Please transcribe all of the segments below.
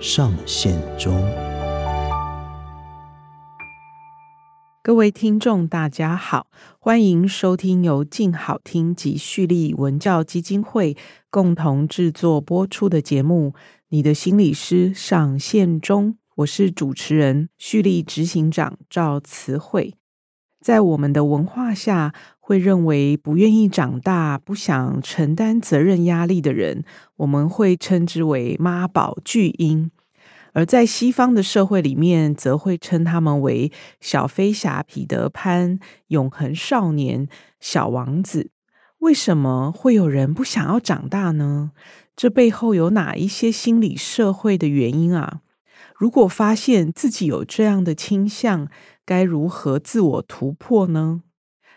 上线中。各位听众，大家好，欢迎收听由静好听及旭立文教基金会共同制作播出的节目《你的心理师上线中》。我是主持人旭立执行长赵慈慧。在我们的文化下，会认为不愿意长大、不想承担责任压力的人，我们会称之为妈宝巨婴；而在西方的社会里面，则会称他们为小飞侠彼得潘、永恒少年、小王子。为什么会有人不想要长大呢？这背后有哪一些心理社会的原因啊？如果发现自己有这样的倾向，该如何自我突破呢？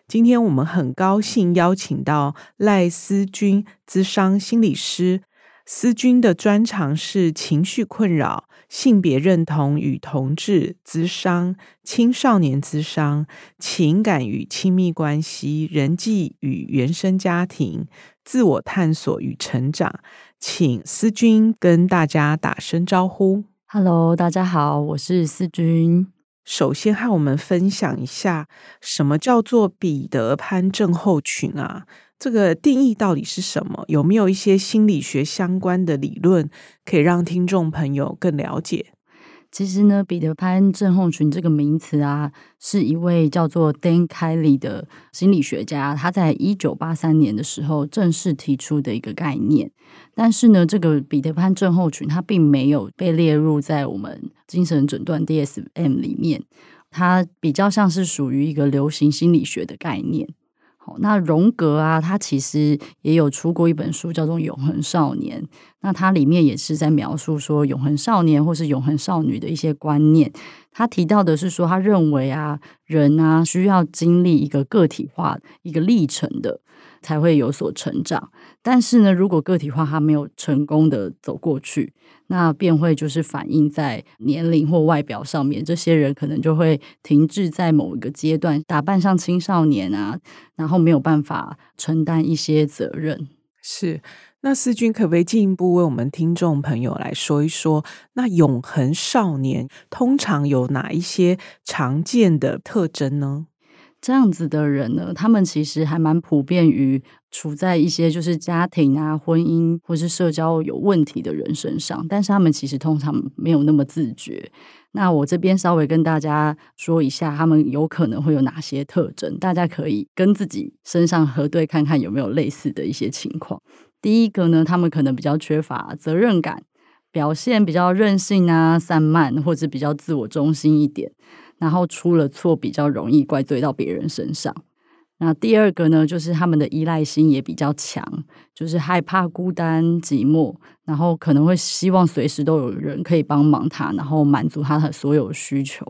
今天我们很高兴邀请到赖思均咨商心理师。思君的专长是情绪困扰、性别认同与同志咨商、青少年咨商、情感与亲密关系、人际与原生家庭、自我探索与成长。请思君跟大家打声招呼。Hello，大家好，我是思君。首先和我们分享一下，什么叫做彼得潘症候群啊？这个定义到底是什么？有没有一些心理学相关的理论可以让听众朋友更了解？其实呢，彼得潘症候群这个名词啊，是一位叫做 Dan Kelly 的心理学家，他在一九八三年的时候正式提出的一个概念。但是呢，这个彼得潘症候群它并没有被列入在我们精神诊断 DSM 里面，它比较像是属于一个流行心理学的概念。好那荣格啊，他其实也有出过一本书，叫做《永恒少年》。那它里面也是在描述说，永恒少年或是永恒少女的一些观念。他提到的是说，他认为啊，人啊需要经历一个个体化一个历程的。才会有所成长，但是呢，如果个体化还没有成功的走过去，那便会就是反映在年龄或外表上面，这些人可能就会停滞在某一个阶段，打扮像青少年啊，然后没有办法承担一些责任。是，那思君可不可以进一步为我们听众朋友来说一说，那永恒少年通常有哪一些常见的特征呢？这样子的人呢，他们其实还蛮普遍于处在一些就是家庭啊、婚姻或是社交有问题的人身上，但是他们其实通常没有那么自觉。那我这边稍微跟大家说一下，他们有可能会有哪些特征，大家可以跟自己身上核对看看有没有类似的一些情况。第一个呢，他们可能比较缺乏责任感，表现比较任性啊、散漫，或者比较自我中心一点。然后出了错，比较容易怪罪到别人身上。那第二个呢，就是他们的依赖心也比较强，就是害怕孤单寂寞，然后可能会希望随时都有人可以帮忙他，然后满足他的所有需求。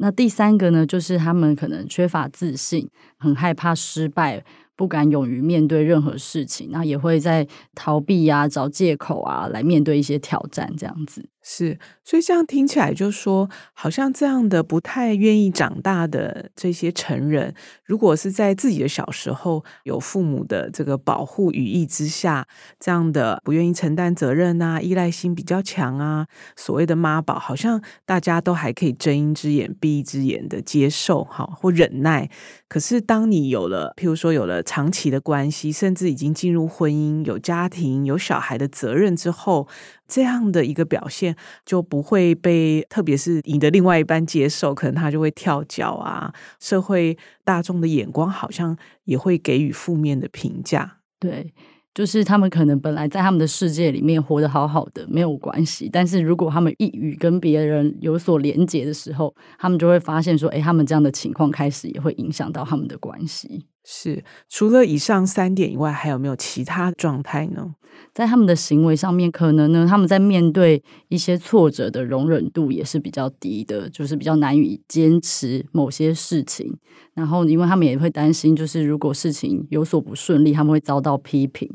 那第三个呢，就是他们可能缺乏自信，很害怕失败。不敢勇于面对任何事情，那也会在逃避啊、找借口啊，来面对一些挑战，这样子。是，所以这样听起来，就说好像这样的不太愿意长大的这些成人，如果是在自己的小时候有父母的这个保护羽翼之下，这样的不愿意承担责任啊、依赖心比较强啊，所谓的妈宝，好像大家都还可以睁一只眼闭一只眼的接受哈，或忍耐。可是当你有了，譬如说有了长期的关系，甚至已经进入婚姻、有家庭、有小孩的责任之后，这样的一个表现就不会被，特别是你的另外一半接受，可能他就会跳脚啊。社会大众的眼光好像也会给予负面的评价。对，就是他们可能本来在他们的世界里面活得好好的，没有关系。但是如果他们一与跟别人有所连结的时候，他们就会发现说，哎，他们这样的情况开始也会影响到他们的关系。是，除了以上三点以外，还有没有其他状态呢？在他们的行为上面，可能呢，他们在面对一些挫折的容忍度也是比较低的，就是比较难以坚持某些事情。然后，因为他们也会担心，就是如果事情有所不顺利，他们会遭到批评，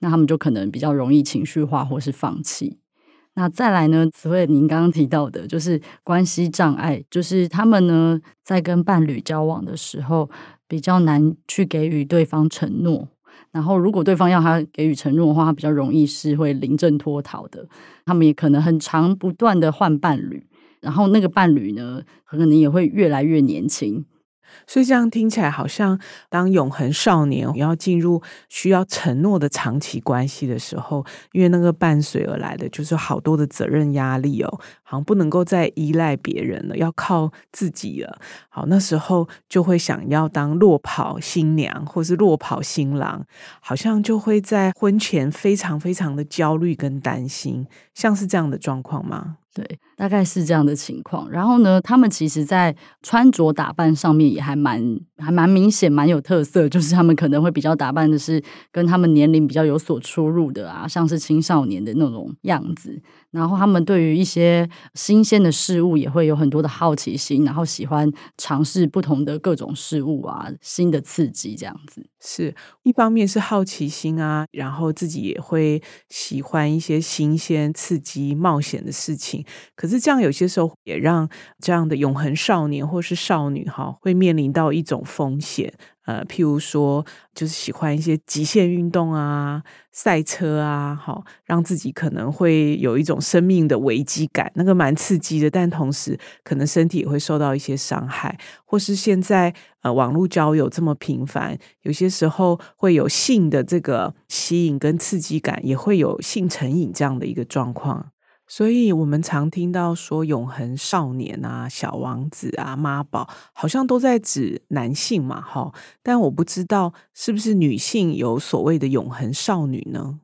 那他们就可能比较容易情绪化或是放弃。那再来呢，词慧您刚刚提到的，就是关系障碍，就是他们呢在跟伴侣交往的时候。比较难去给予对方承诺，然后如果对方要他给予承诺的话，他比较容易是会临阵脱逃的。他们也可能很长不断的换伴侣，然后那个伴侣呢，可能也会越来越年轻。所以这样听起来，好像当永恒少年要进入需要承诺的长期关系的时候，因为那个伴随而来的就是好多的责任压力哦，好像不能够再依赖别人了，要靠自己了。好，那时候就会想要当落跑新娘或是落跑新郎，好像就会在婚前非常非常的焦虑跟担心，像是这样的状况吗？对，大概是这样的情况。然后呢，他们其实，在穿着打扮上面也还蛮、还蛮明显、蛮有特色。就是他们可能会比较打扮的是跟他们年龄比较有所出入的啊，像是青少年的那种样子。然后他们对于一些新鲜的事物也会有很多的好奇心，然后喜欢尝试不同的各种事物啊，新的刺激这样子。是一方面是好奇心啊，然后自己也会喜欢一些新鲜、刺激、冒险的事情。可是这样有些时候也让这样的永恒少年或是少女哈，会面临到一种风险。呃，譬如说，就是喜欢一些极限运动啊、赛车啊，好，让自己可能会有一种生命的危机感，那个蛮刺激的，但同时可能身体也会受到一些伤害，或是现在呃网络交友这么频繁，有些时候会有性的这个吸引跟刺激感，也会有性成瘾这样的一个状况。所以，我们常听到说“永恒少年”啊、“小王子”啊、“妈宝”，好像都在指男性嘛，哈。但我不知道是不是女性有所谓的“永恒少女”呢？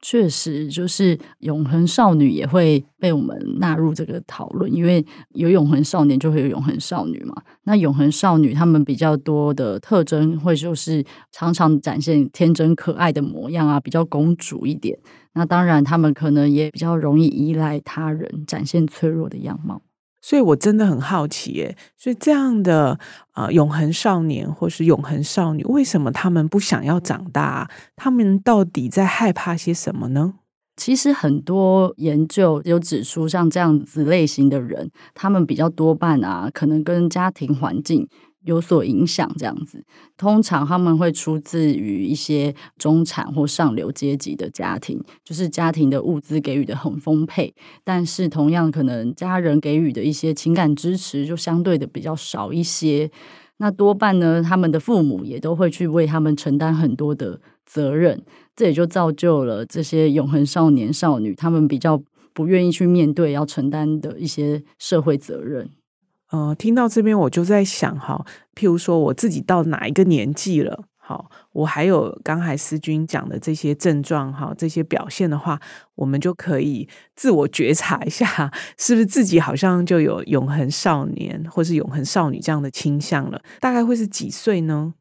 确实，就是永恒少女也会被我们纳入这个讨论，因为有永恒少年就会有永恒少女嘛。那永恒少女她们比较多的特征，会就是常常展现天真可爱的模样啊，比较公主一点。那当然，她们可能也比较容易依赖他人，展现脆弱的样貌。所以，我真的很好奇，耶。所以这样的啊、永恒少年或是永恒少女，为什么他们不想要长大？他们到底在害怕些什么呢？其实很多研究有指出，像这样子类型的人，他们比较多半啊，可能跟家庭环境。有所影响，这样子，通常他们会出自于一些中产或上流阶级的家庭，就是家庭的物资给予的很丰沛，但是同样可能家人给予的一些情感支持就相对的比较少一些。那多半呢，他们的父母也都会去为他们承担很多的责任，这也就造就了这些永恒少年少女，他们比较不愿意去面对要承担的一些社会责任。呃，听到这边我就在想哈，譬如说我自己到哪一个年纪了，好，我还有刚才思君讲的这些症状哈，这些表现的话，我们就可以自我觉察一下，是不是自己好像就有永恒少年或是永恒少女这样的倾向了？大概会是几岁呢？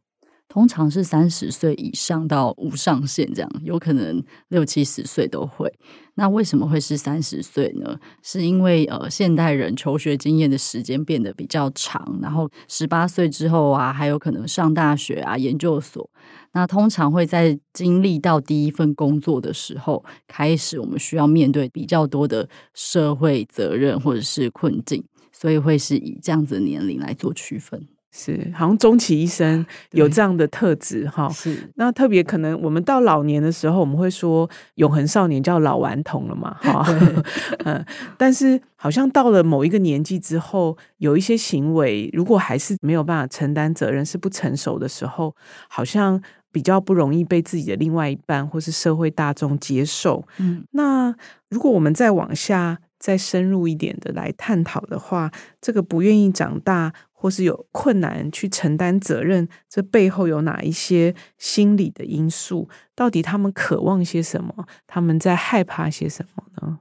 通常是三十岁以上到无上限这样，有可能六七十岁都会。那为什么会是三十岁呢？是因为呃，现代人求学经验的时间变得比较长，然后十八岁之后啊，还有可能上大学啊、研究所。那通常会在经历到第一份工作的时候，开始我们需要面对比较多的社会责任或者是困境，所以会是以这样子的年龄来做区分。是，好像终其一生有这样的特质哈。是，那特别可能我们到老年的时候，我们会说永恒少年叫老顽童了嘛，哈。嗯，但是好像到了某一个年纪之后，有一些行为如果还是没有办法承担责任，是不成熟的时候，好像比较不容易被自己的另外一半或是社会大众接受。嗯，那如果我们再往下再深入一点的来探讨的话，这个不愿意长大。或是有困难去承担责任，这背后有哪一些心理的因素？到底他们渴望些什么？他们在害怕些什么呢？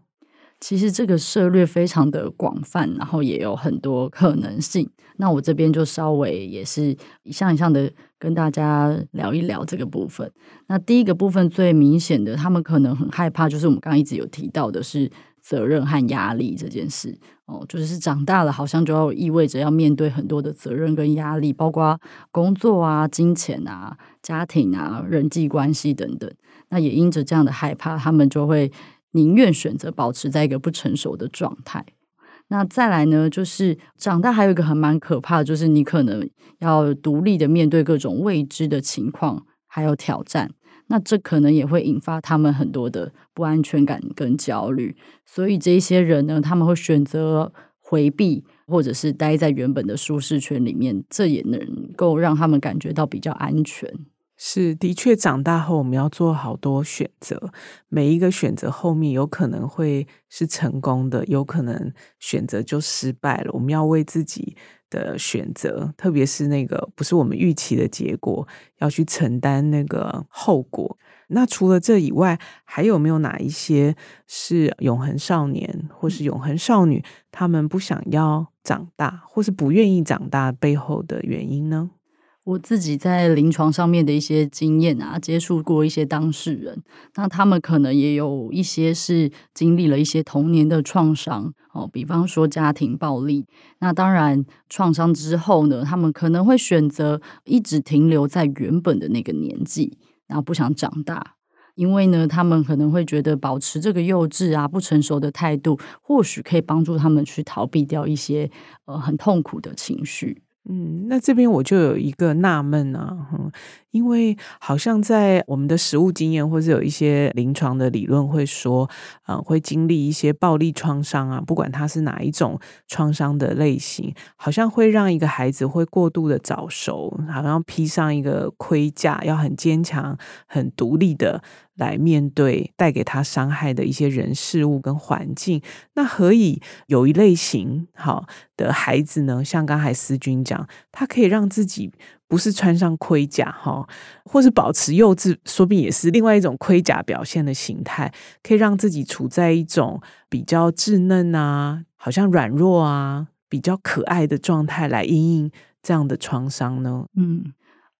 其实这个涉略非常的广泛，然后也有很多可能性。那我这边就稍微也是一项一项的跟大家聊一聊这个部分。那第一个部分最明显的，他们可能很害怕，就是我们刚刚一直有提到的是责任和压力这件事哦，就是长大了好像就要意味着要面对很多的责任跟压力，包括工作啊、金钱啊、家庭啊、人际关系等等。那也因着这样的害怕，他们就会宁愿选择保持在一个不成熟的状态。那再来呢，就是长大还有一个很蛮可怕的，就是你可能要独立的面对各种未知的情况，还有挑战。那这可能也会引发他们很多的不安全感跟焦虑。所以这些人呢，他们会选择回避，或者是待在原本的舒适圈里面，这也能够让他们感觉到比较安全。是，的确，长大后我们要做好多选择，每一个选择后面有可能会是成功的，有可能选择就失败了。我们要为自己的选择，特别是那个不是我们预期的结果，要去承担那个后果。那除了这以外，还有没有哪一些是永恒少年或是永恒少女，他们不想要长大，或是不愿意长大背后的原因呢？我自己在临床上面的一些经验啊，接触过一些当事人，那他们可能也有一些是经历了一些童年的创伤哦，比方说家庭暴力。那当然，创伤之后呢，他们可能会选择一直停留在原本的那个年纪，然后不想长大，因为呢，他们可能会觉得保持这个幼稚啊、不成熟的态度，或许可以帮助他们去逃避掉一些呃很痛苦的情绪。嗯，那这边我就有一个纳闷啊，因为好像在我们的实务经验，或是有一些临床的理论会说，嗯，会经历一些暴力创伤啊，不管它是哪一种创伤的类型，好像会让一个孩子会过度的早熟，好像披上一个盔甲，要很坚强、很独立的。来面对带给他伤害的一些人事物跟环境，那何以有一类型好的孩子呢？像刚才思君讲，他可以让自己不是穿上盔甲哈，或是保持幼稚，说不定也是另外一种盔甲表现的形态，可以让自己处在一种比较稚嫩啊，好像软弱啊，比较可爱的状态来应应这样的创伤呢？嗯。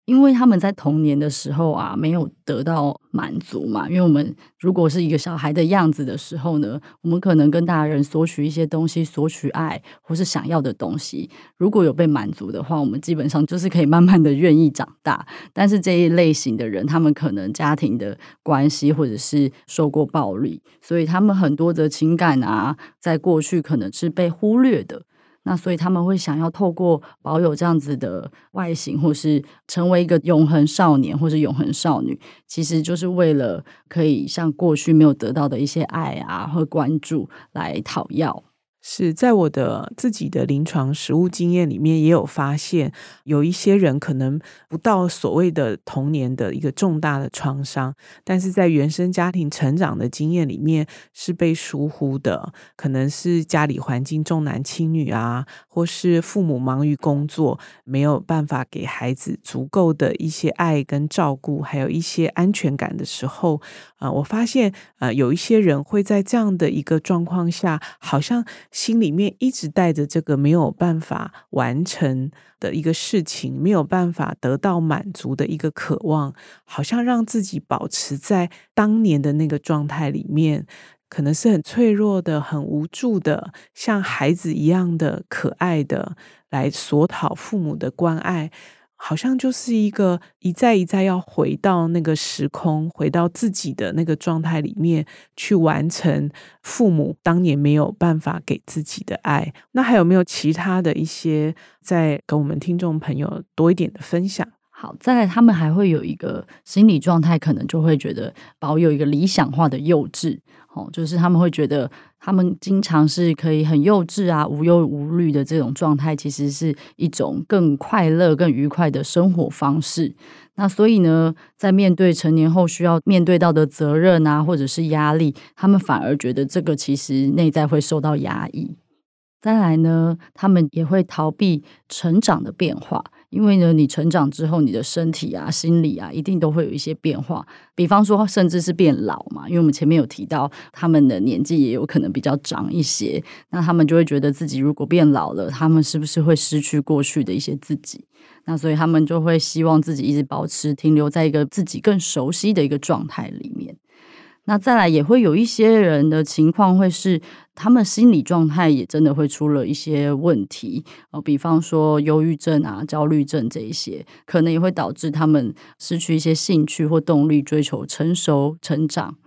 因为他们在童年的时候啊，没有得到满足嘛。因为我们如果是一个小孩的样子的时候呢，我们可能跟大人索取一些东西，索取爱或是想要的东西。如果有被满足的话，我们基本上就是可以慢慢的愿意长大。但是这一类型的人，他们可能家庭的关系或者是受过暴力，所以他们很多的情感啊，在过去可能是被忽略的。那所以他们会想要透过保有这样子的外形，或是成为一个永恒少年，或是永恒少女，其实就是为了可以像过去没有得到的一些爱啊或关注来讨要。是在我的自己的临床实务经验里面，也有发现有一些人可能不到所谓的童年的一个重大的创伤，但是在原生家庭成长的经验里面是被疏忽的，可能是家里环境重男轻女啊，或是父母忙于工作，没有办法给孩子足够的一些爱跟照顾，还有一些安全感的时候，啊、我发现啊、呃，有一些人会在这样的一个状况下，好像。心里面一直带着这个没有办法完成的一个事情，没有办法得到满足的一个渴望，好像让自己保持在当年的那个状态里面，可能是很脆弱的、很无助的，像孩子一样的可爱的，来索讨父母的关爱。好像就是一个一再一再要回到那个时空，回到自己的那个状态里面去完成父母当年没有办法给自己的爱。那还有没有其他的一些再跟我们听众朋友多一点的分享？好，再来他们还会有一个心理状态，可能就会觉得保有一个理想化的幼稚。哦，就是他们会觉得，他们经常是可以很幼稚啊、无忧无虑的这种状态，其实是一种更快乐、更愉快的生活方式。那所以呢，在面对成年后需要面对到的责任啊，或者是压力，他们反而觉得这个其实内在会受到压抑。再来呢，他们也会逃避成长的变化。因为呢，你成长之后，你的身体啊、心理啊，一定都会有一些变化。比方说，甚至是变老嘛，因为我们前面有提到，他们的年纪也有可能比较长一些，那他们就会觉得自己如果变老了，他们是不是会失去过去的一些自己？那所以他们就会希望自己一直保持停留在一个自己更熟悉的一个状态里面。那再来也会有一些人的情况会是，他们心理状态也真的会出了一些问题，呃，比方说忧郁症啊、焦虑症这一些，可能也会导致他们失去一些兴趣或动力，追求成熟成长。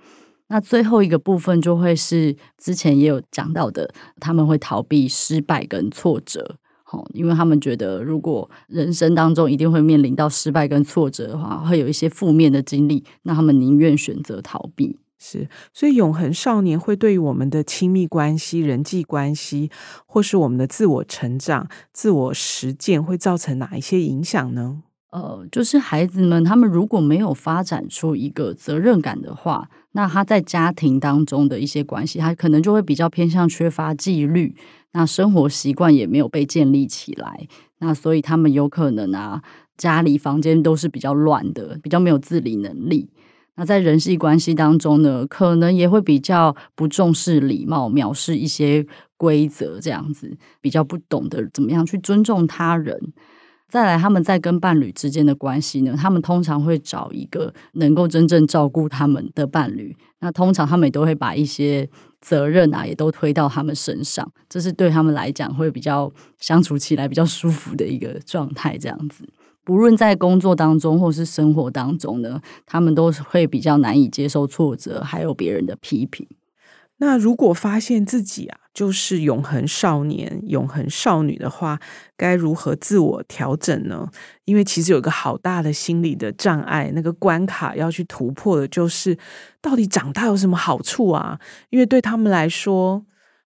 那最后一个部分就会是之前也有讲到的，他们会逃避失败跟挫折，好，因为他们觉得如果人生当中一定会面临到失败跟挫折的话，会有一些负面的经历，那他们宁愿选择逃避。是，所以永恒少年会对于我们的亲密关系、人际关系，或是我们的自我成长、自我实践，会造成哪一些影响呢？呃，就是孩子们他们如果没有发展出一个责任感的话，那他在家庭当中的一些关系，他可能就会比较偏向缺乏纪律，那生活习惯也没有被建立起来，那所以他们有可能啊，家里房间都是比较乱的，比较没有自理能力。那在人际关系当中呢，可能也会比较不重视礼貌，藐视一些规则，这样子比较不懂得怎么样去尊重他人。再来，他们在跟伴侣之间的关系呢，他们通常会找一个能够真正照顾他们的伴侣。那通常他们也都会把一些责任啊，也都推到他们身上，这是对他们来讲会比较相处起来比较舒服的一个状态，这样子。不论在工作当中或是生活当中呢，他们都是会比较难以接受挫折，还有别人的批评。那如果发现自己啊，就是永恒少年、永恒少女的话，该如何自我调整呢？因为其实有一个好大的心理的障碍，那个关卡要去突破的，就是到底长大有什么好处啊？因为对他们来说，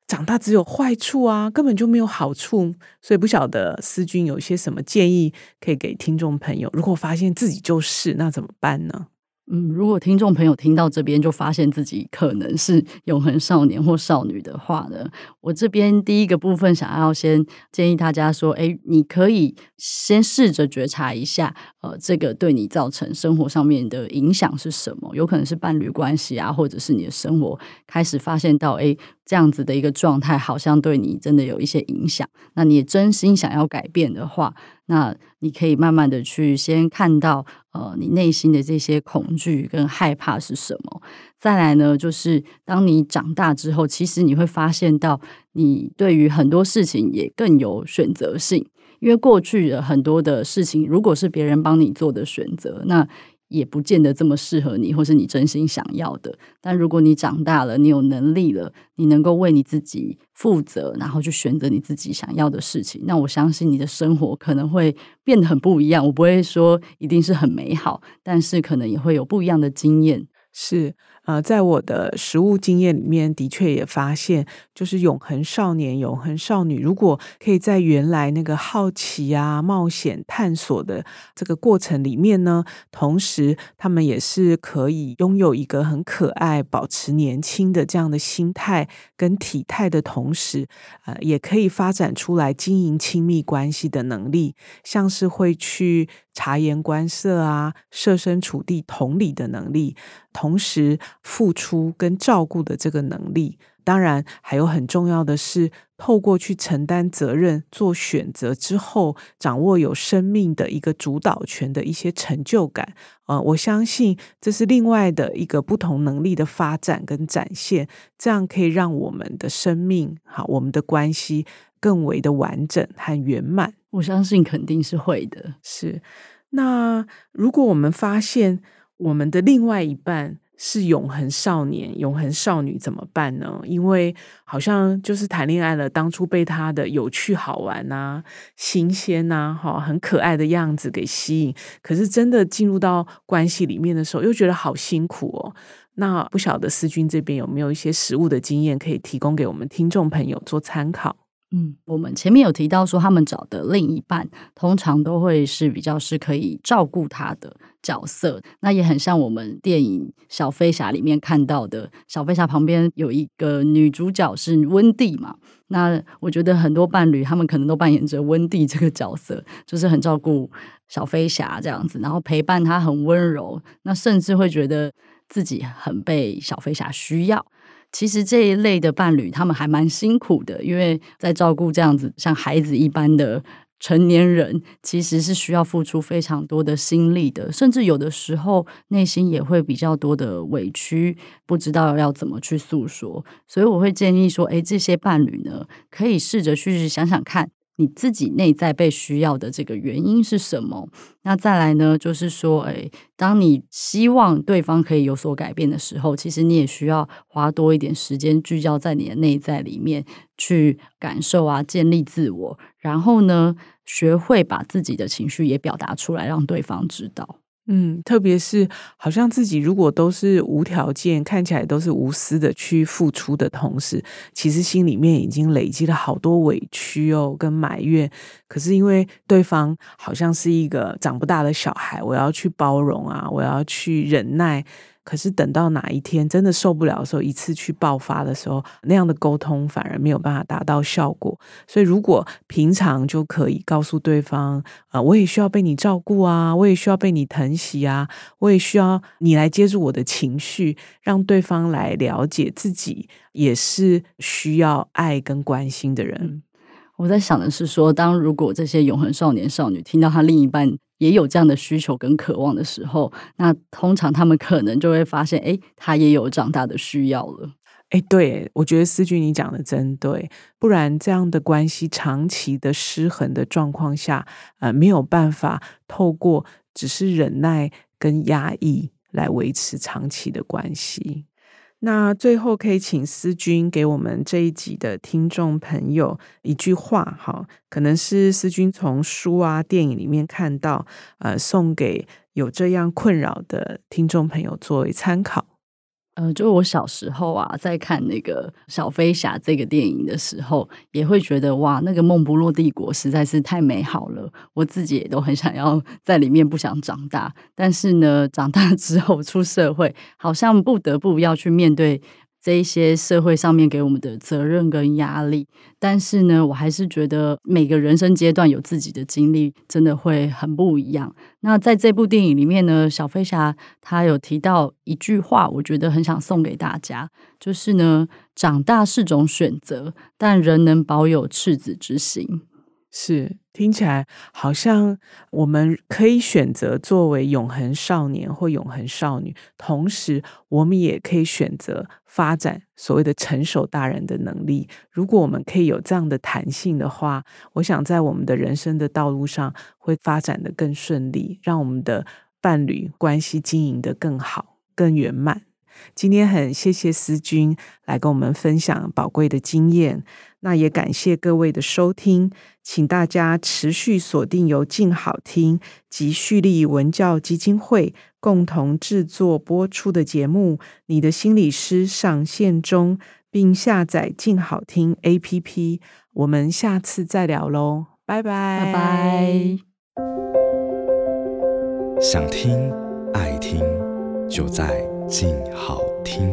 长大只有坏处啊，根本就没有好处，所以不晓得思君有些什么建议可以给听众朋友。如果发现自己就是，那怎么办呢？嗯，如果听众朋友听到这边就发现自己可能是永恒少年或少女的话呢，我这边第一个部分想要先建议大家说，哎，你可以先试着觉察一下，呃，这个对你造成生活上面的影响是什么？有可能是伴侣关系啊，或者是你的生活开始发现到，哎，这样子的一个状态好像对你真的有一些影响。那你也真心想要改变的话，那你可以慢慢的去先看到，呃，你内心的这些恐惧跟害怕是什么。再来呢，就是当你长大之后，其实你会发现到，你对于很多事情也更有选择性，因为过去的很多的事情，如果是别人帮你做的选择，那也不见得这么适合你，或是你真心想要的。但如果你长大了，你有能力了，你能够为你自己负责，然后去选择你自己想要的事情，那我相信你的生活可能会变得很不一样。我不会说一定是很美好，但是可能也会有不一样的经验。是。呃，在我的实务经验里面，的确也发现，就是永恒少年、永恒少女，如果可以在原来那个好奇啊、冒险、探索的这个过程里面呢，同时他们也是可以拥有一个很可爱、保持年轻的这样的心态跟体态的同时，呃，也可以发展出来经营亲密关系的能力，像是会去察言观色啊、设身处地同理的能力，同时。付出跟照顾的这个能力，当然还有很重要的是，透过去承担责任、做选择之后，掌握有生命的一个主导权的一些成就感。呃，我相信这是另外的一个不同能力的发展跟展现，这样可以让我们的生命，好，我们的关系更为的完整和圆满。我相信肯定是会的。是，那如果我们发现我们的另外一半，是永恒少年、永恒少女怎么办呢？因为好像就是谈恋爱了，当初被他的有趣、好玩啊、新鲜啊、哈很可爱的样子给吸引，可是真的进入到关系里面的时候，又觉得好辛苦哦。那不晓得思君这边有没有一些实务的经验可以提供给我们听众朋友做参考？嗯，我们前面有提到说，他们找的另一半通常都会是比较是可以照顾他的角色，那也很像我们电影《小飞侠》里面看到的，小飞侠旁边有一个女主角是温蒂嘛。那我觉得很多伴侣他们可能都扮演着温蒂这个角色，就是很照顾小飞侠这样子，然后陪伴他很温柔，那甚至会觉得自己很被小飞侠需要。其实这一类的伴侣，他们还蛮辛苦的，因为在照顾这样子像孩子一般的成年人，其实是需要付出非常多的心力的，甚至有的时候内心也会比较多的委屈，不知道要怎么去诉说。所以我会建议说，诶，这些伴侣呢，可以试着去想想看。你自己内在被需要的这个原因是什么？那再来呢，就是说，诶，当你希望对方可以有所改变的时候，其实你也需要花多一点时间聚焦在你的内在里面去感受啊，建立自我，然后呢，学会把自己的情绪也表达出来，让对方知道。嗯，特别是好像自己如果都是无条件，看起来都是无私的去付出的同时，其实心里面已经累积了好多委屈哦，跟埋怨。可是因为对方好像是一个长不大的小孩，我要去包容啊，我要去忍耐。可是等到哪一天真的受不了的时候，一次去爆发的时候，那样的沟通反而没有办法达到效果。所以，如果平常就可以告诉对方，啊、我也需要被你照顾啊，我也需要被你疼惜啊，我也需要你来接住我的情绪，让对方来了解自己也是需要爱跟关心的人。我在想的是说，当如果这些永恒少年少女听到他另一半也有这样的需求跟渴望的时候，那通常他们可能就会发现，哎，他也有长大的需要了。哎，对，我觉得思君你讲的真对，不然这样的关系长期的失衡的状况下，呃，没有办法透过只是忍耐跟压抑来维持长期的关系。那最后可以请思君给我们这一集的听众朋友一句话，哈，可能是思君从书啊、电影里面看到，呃，送给有这样困扰的听众朋友作为参考。呃，就我小时候啊，在看那个小飞侠这个电影的时候，也会觉得哇，那个梦不落帝国实在是太美好了。我自己也都很想要在里面，不想长大。但是呢，长大之后出社会，好像不得不要去面对。这一些社会上面给我们的责任跟压力，但是呢，我还是觉得每个人生阶段有自己的经历，真的会很不一样。那在这部电影里面呢，小飞侠他有提到一句话，我觉得很想送给大家，就是呢，长大是种选择，但仍能保有赤子之心。是，听起来好像我们可以选择作为永恒少年或永恒少女，同时我们也可以选择发展所谓的成熟大人的能力。如果我们可以有这样的弹性的话，我想在我们的人生的道路上会发展得更顺利，让我们的伴侣关系经营得更好、更圆满。今天很谢谢思君来跟我们分享宝贵的经验。那也感谢各位的收听，请大家持续锁定由静好听及蓄力文教基金会共同制作播出的节目《你的心理师》上线中，并下载静好听 APP。我们下次再聊喽，拜拜拜拜。想听爱听，就在静好听。